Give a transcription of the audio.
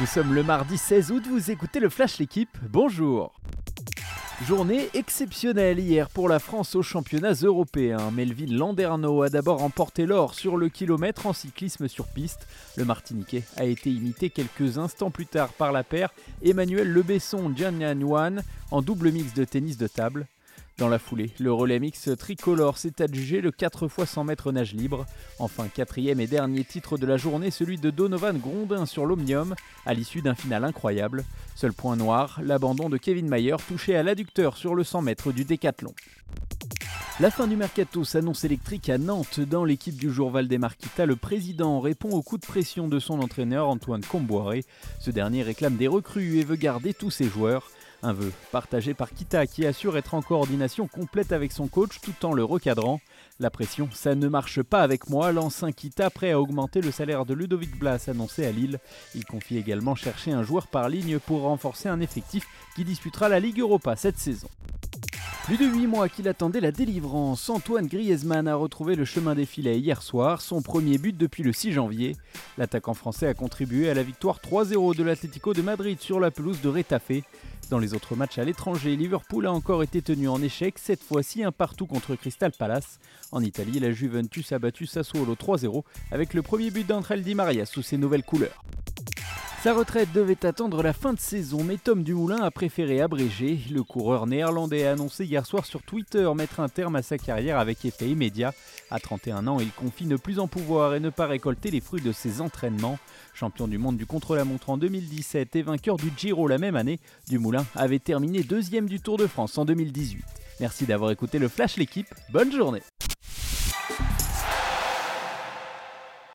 Nous sommes le mardi 16 août, vous écoutez le Flash L'équipe, bonjour Journée exceptionnelle hier pour la France aux championnats européens. Melville Landerneau a d'abord remporté l'or sur le kilomètre en cyclisme sur piste. Le Martiniquais a été imité quelques instants plus tard par la paire Emmanuel Lebesson Wan en double mix de tennis de table. Dans la foulée, le relais mix tricolore s'est adjugé le 4 x 100 mètres nage libre. Enfin, quatrième et dernier titre de la journée, celui de Donovan Grondin sur l'Omnium, à l'issue d'un final incroyable. Seul point noir, l'abandon de Kevin Mayer touché à l'adducteur sur le 100 mètres du décathlon. La fin du mercato s'annonce électrique à Nantes. Dans l'équipe du jour Valdemarquita, le président répond au coup de pression de son entraîneur Antoine Comboiré. Ce dernier réclame des recrues et veut garder tous ses joueurs. Un vœu partagé par Kita qui assure être en coordination complète avec son coach tout en le recadrant. La pression, ça ne marche pas avec moi, lance un Kita prêt à augmenter le salaire de Ludovic Blas annoncé à Lille. Il confie également chercher un joueur par ligne pour renforcer un effectif qui disputera la Ligue Europa cette saison. Plus de 8 mois qu'il attendait la délivrance, Antoine Griezmann a retrouvé le chemin des filets hier soir, son premier but depuis le 6 janvier. L'attaquant français a contribué à la victoire 3-0 de l'Atlético de Madrid sur la pelouse de Retafe. Dans les autres matchs à l'étranger, Liverpool a encore été tenu en échec, cette fois-ci un partout contre Crystal Palace. En Italie, la Juventus a battu Sassuolo 3-0 avec le premier but d'André Di Maria sous ses nouvelles couleurs. Sa retraite devait attendre la fin de saison, mais Tom Dumoulin a préféré abréger. Le coureur néerlandais a annoncé hier soir sur Twitter mettre un terme à sa carrière avec effet immédiat. À 31 ans, il confie ne plus en pouvoir et ne pas récolter les fruits de ses entraînements. Champion du monde du contre-la-montre en 2017 et vainqueur du Giro la même année, Dumoulin avait terminé deuxième du Tour de France en 2018. Merci d'avoir écouté le Flash l'équipe, bonne journée